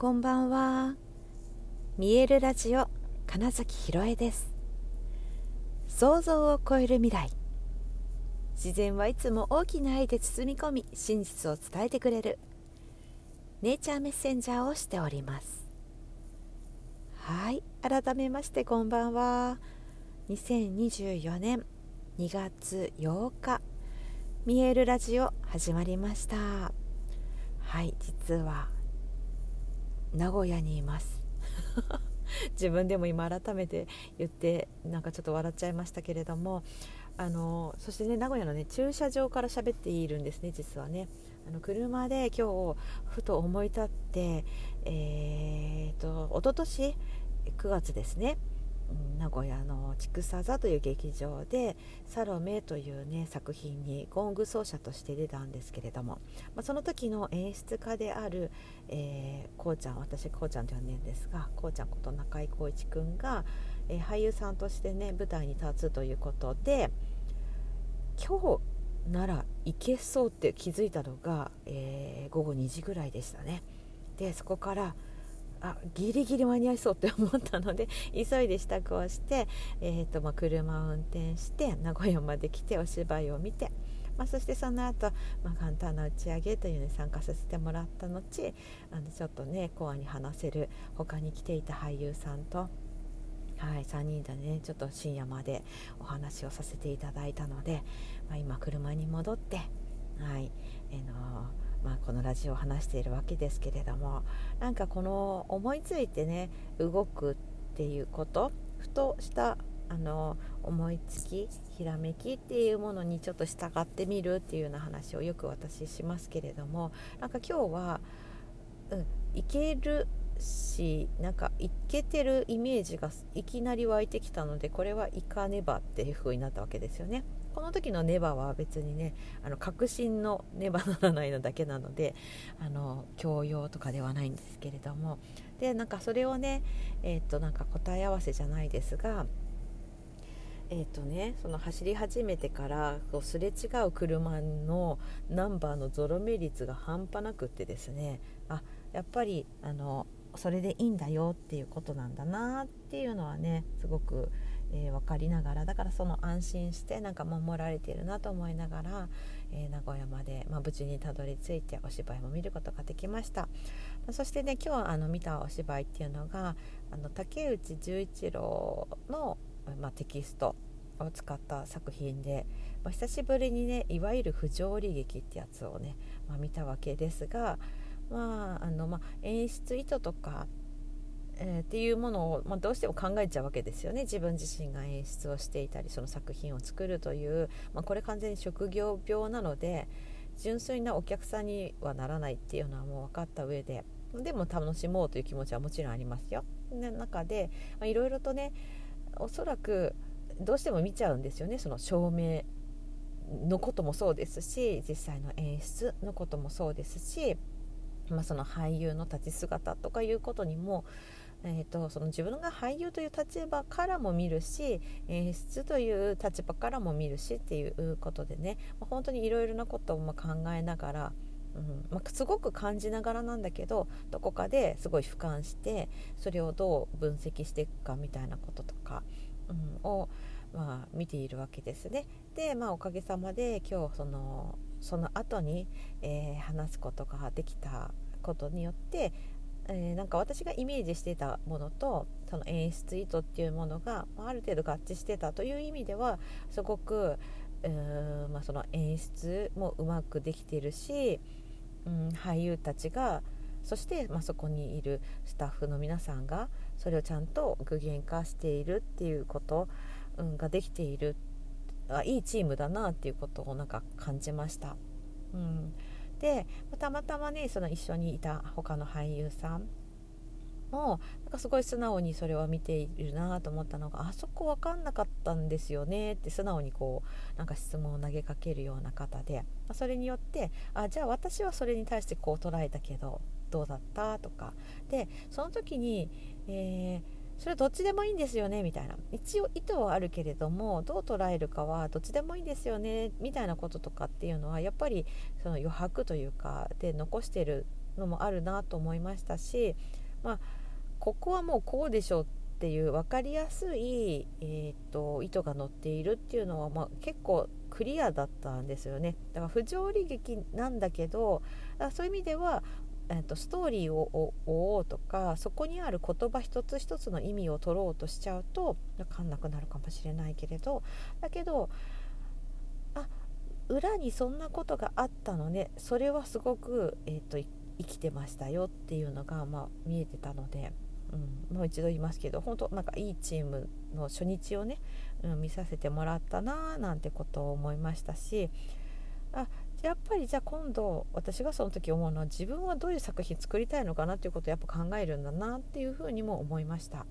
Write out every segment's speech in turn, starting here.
こんばんは。見えるラジオ金崎ひろえです。想像を超える未来。自然はいつも大きな愛で包み込み真実を伝えてくれる。ネイチャーメッセンジャーをしております。はい改めましてこんばんは。2024年2月8日見えるラジオ始まりました。はい実は名古屋にいます。自分でも今改めて言ってなんかちょっと笑っちゃいましたけれどもあのそしてね名古屋のね駐車場から喋っているんですね実はね。あの車で今日ふと思い立ってえーと、と一昨年9月ですね。名古屋の筑佐座という劇場で「サロメ」というね作品にゴング奏者として出たんですけれども、まあ、その時の演出家である、えー、こうちゃん私こうちゃんと呼んでるんですがこうちゃんこと中井浩一君が、えー、俳優さんとしてね舞台に立つということで今日ならいけそうって気づいたのが、えー、午後2時ぐらいでしたね。でそこからあギリギリ間に合いそうって思ったので 急いで支度をして、えーとまあ、車を運転して名古屋まで来てお芝居を見て、まあ、そしてその後、まあ簡単な打ち上げというのに参加させてもらった後あのちょっとねコアに話せる他に来ていた俳優さんと。はい、3人でねちょっと深夜までお話をさせていただいたので、まあ、今車に戻って、はいえー、のーまあ、このラジオを話しているわけですけれどもなんかこの思いついてね動くっていうことふとしたあの思いつきひらめきっていうものにちょっと従ってみるっていうような話をよく私しますけれどもなんか今日は、うん、いけるしなんかいけてるイメージがいきなり湧いてきたのでこれはいかねばっていう風になったわけですよね。この時のネバは別にねあの確信のネバならないのだけなのであの教養とかではないんですけれども。でなんかそれをねえっ、となんか答え合わせじゃないですがえーとね、その走り始めてからこうすれ違う車のナンバーのゾロ目率が半端なくってですねあやっぱりあのそれでいいんだよっていうことなんだなっていうのはねすごくえー、分かりながらだからその安心してなんか守られているなと思いながら、えー、名古屋まで、まあ、無事にたどり着いてお芝居も見ることができました、まあ、そしてね今日あの見たお芝居っていうのがあの竹内十一郎の、まあ、テキストを使った作品で、まあ、久しぶりにねいわゆる不条理劇ってやつをね、まあ、見たわけですが、まああのまあ、演出意図とかえー、っていうものを、まあ、どうしても考えちゃうわけですよね。自分自身が演出をしていたりその作品を作るという、まあ、これ完全に職業病なので純粋なお客さんにはならないっていうのはもう分かった上ででも楽しもうという気持ちはもちろんありますよ。の中でいろいろとねおそらくどうしても見ちゃうんですよね。その照明のこともそうですし実際の演出のこともそうですし、まあ、その俳優の立ち姿とかいうことにもえーと、その自分が俳優という立場からも見るし演出という立場からも見るしっていうことでね、まあ、本当にいろいろなことをま考えながら、うんまあ、すごく感じながらなんだけどどこかですごい俯瞰してそれをどう分析していくかみたいなこととか、うん、を、まあ、見ているわけですね。で、まあ、おかげさまで今日そのその後に、えー、話すことができたことによってえー、なんか私がイメージしてたものとその演出意図っていうものがある程度合致してたという意味ではすごく、えー、まあ、その演出もうまくできてるし、うん、俳優たちがそして、まあ、そこにいるスタッフの皆さんがそれをちゃんと具現化しているっていうこと、うん、ができているあいいチームだなっていうことをなんか感じました。うんでたまたまねその一緒にいた他の俳優さんもなんかすごい素直にそれは見ているなと思ったのがあそこ分かんなかったんですよねって素直にこうなんか質問を投げかけるような方でまそれによってあじゃあ私はそれに対してこう捉えたけどどうだったとか。でその時に、えーそれどっちでもいいんですよねみたいな。一応意図はあるけれどもどう捉えるかはどっちでもいいんですよねみたいなこととかっていうのはやっぱりその余白というかで残してるのもあるなと思いましたし、まあ、ここはもうこうでしょうっていう分かりやすい、えーと、意図が載っているっていうのは、まあ、結構クリアだったんですよね。だから不条理劇なんだけどそういう意味では、えーと、ストーリーを追おうとかそこにある言葉一つ一つの意味を取ろうとしちゃうと分かんなくなるかもしれないけれどだけどあ裏にそんなことがあったのねそれはすごく、えーと生きてましたよっていうのが、まあ、見えてたので。うん、もう一度言いますけど本当なんかいいチームの初日をね、うん、見させてもらったななんてことを思いましたしあやっぱりじゃあ今度私がその時思うのは自分はどういう作品作りたいのかなっていうことをやっぱ考えるんだなっていうふうにも思いました。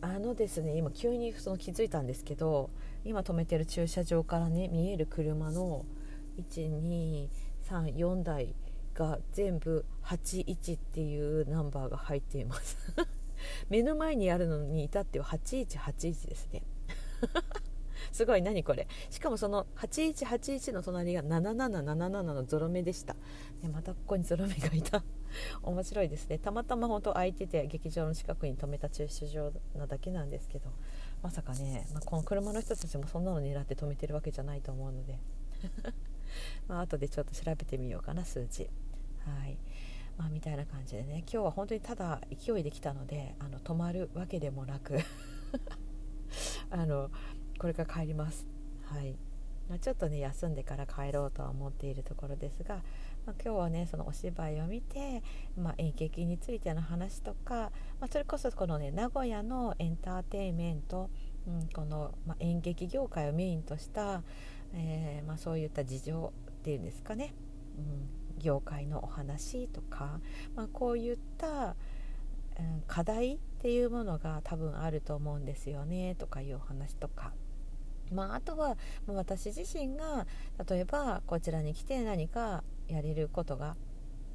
あのですね今急にその気づいたんですけど今止めてる駐車場からね見える車の1234台が全部81っていうナンバーが入っています。目の前にあるのに至っては8181ですね。すごい何これ。しかもその8181の隣が7777のゾロ目でした、でまたここにゾロ目がいた。面白いですね。たまたま本当空いてて劇場の近くに止めた駐車場なだけなんですけど。まさかね、まあ、この車の人たちもそんなの狙って止めてるわけじゃないと思うので。まあ後でちょっと調べてみようかな数字。はい。まあ、みたいな感じでね。今日は本当にただ勢いで来たのであの止まるわけでもなく。あのこれから帰ります。はいま、ちょっとね休んでから帰ろうとは思っているところですが、まあ、今日はねそのお芝居を見て、まあ、演劇についての話とか、まあ、それこそこのね名古屋のエンターテインメント、うん、この、ま、演劇業界をメインとした、えーま、そういった事情っていうんですかね、うん、業界のお話とか、ま、こういった、うん、課題っていうものが多分あると思うんですよねとかいうお話とか。まあ、あとは私自身が例えばこちらに来て何かやれることが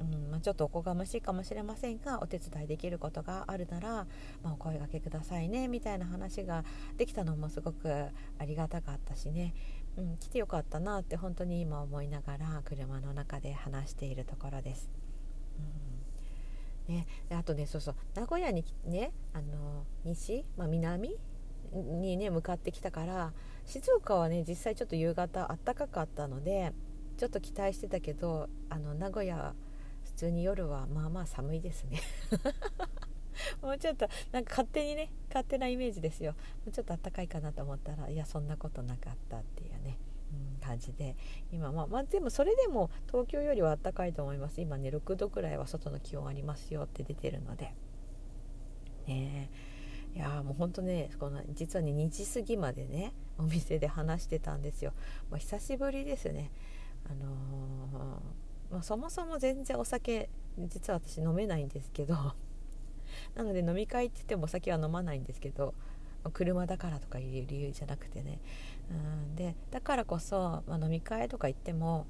うんまあ、ちょっとおこがましいかもしれませんがお手伝いできることがあるなら、まあ、お声がけくださいねみたいな話ができたのもすごくありがたかったしね、うん、来てよかったなって本当に今思いながら車の中で話しているところです。うん。ね、あとねそうそう名古屋にねあの西、まあ、南？にね向かってきたから静岡はね実際ちょっと夕方あったかかったのでちょっと期待してたけどあの名古屋普通に夜はまあまあ寒いですね。もうちょっとなんか勝手にね勝手なイメージですよ。もうちょっと暖かいかなと思ったらいやそんなことなかったっていうね、うん、感じで。今まあ、まあ、でもそれでも東京よりは暖かいと思います。今ね6度くらいは外の気温ありますよって出てるので。ねえ。いやもうほんとねこの実はね2時過ぎまでねお店で話してたんですよ、まあ、久しぶりですね。あのーまあ、そもそも全然お酒実は私飲めないんですけど なので飲み会って言ってもお酒は飲まないんですけど車だからとかいう理由じゃなくてね。うんでだからこそ、まあ、飲み会とか行っても、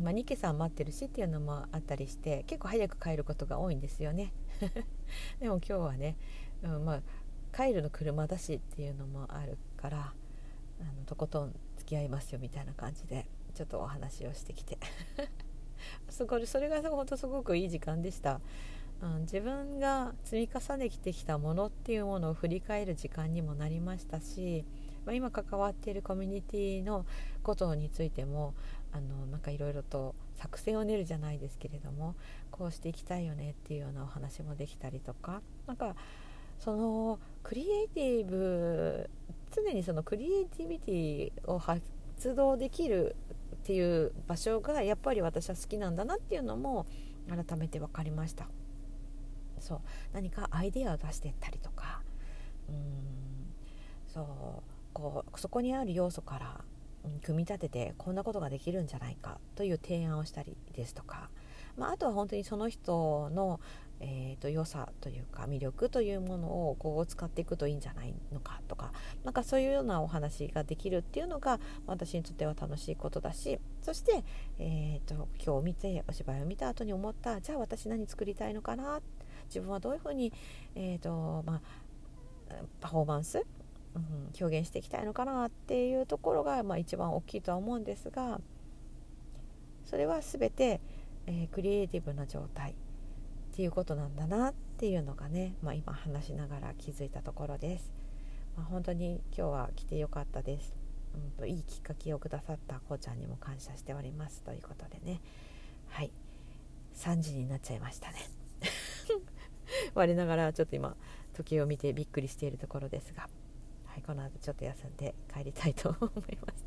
まあ、ニケさん待ってるしっていうのもあったりして結構早く帰ることが多いんですよね。でも今日はね、うんまあ、帰るの車だしっていうのもあるからあのとことん付き合いますよみたいな感じでちょっとお話をしてきて。すごいそれが本当すごくいい時間でした、うん、自分が積み重ねてきたものっていうものを振り返る時間にもなりましたし、まあ、今関わっているコミュニティのことについてもあのなんかいろいろと作戦を練るじゃないですけれどもこうしていきたいよねっていうようなお話もできたりとかなんかそのクリエイティブ常にそのクリエイティビティを発動できるっていう場所がやっぱり私は好きなんだなっていうのも改めて分かりました。そう。何かアイデアを出してったりとかうん。そう。こうそこにある要素から、うん、組み立ててこんなことができるんじゃないかという提案をしたりですとか、まあ、あとは本当にその人のえーと、良さというか魅力というものをこう使っていくといいんじゃないのかとかなんかそういうようなお話ができるっていうのが私にとっては楽しいことだしそして、えーと、今日見てお芝居を見た後に思ったじゃあ私何作りたいのかな自分はどういうふうに、えーとまあ、パフォーマンス、うん、表現していきたいのかなっていうところが、まあ、一番大きいとは思うんですがそれは全てえー、クリエイティブな状態っていうことなんだなっていうのがね、まあ、今話しながら気づいたところです。まあ、本当に今日は来てよかったです。うんといいきっかけをくださったこうちゃんにも感謝しておりますということでね。はい。3時になっちゃいましたね。我ながらちょっと今時計を見てびっくりしているところですが、はい、この後ちょっと休んで帰りたいと思います。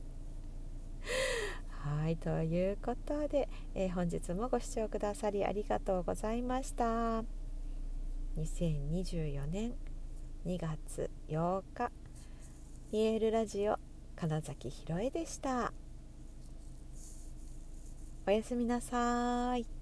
はいということで、えー、本日もご視聴くださりありがとうございました。2024年2月8日見えるラジオ金崎ひろえでした。おやすみなさい。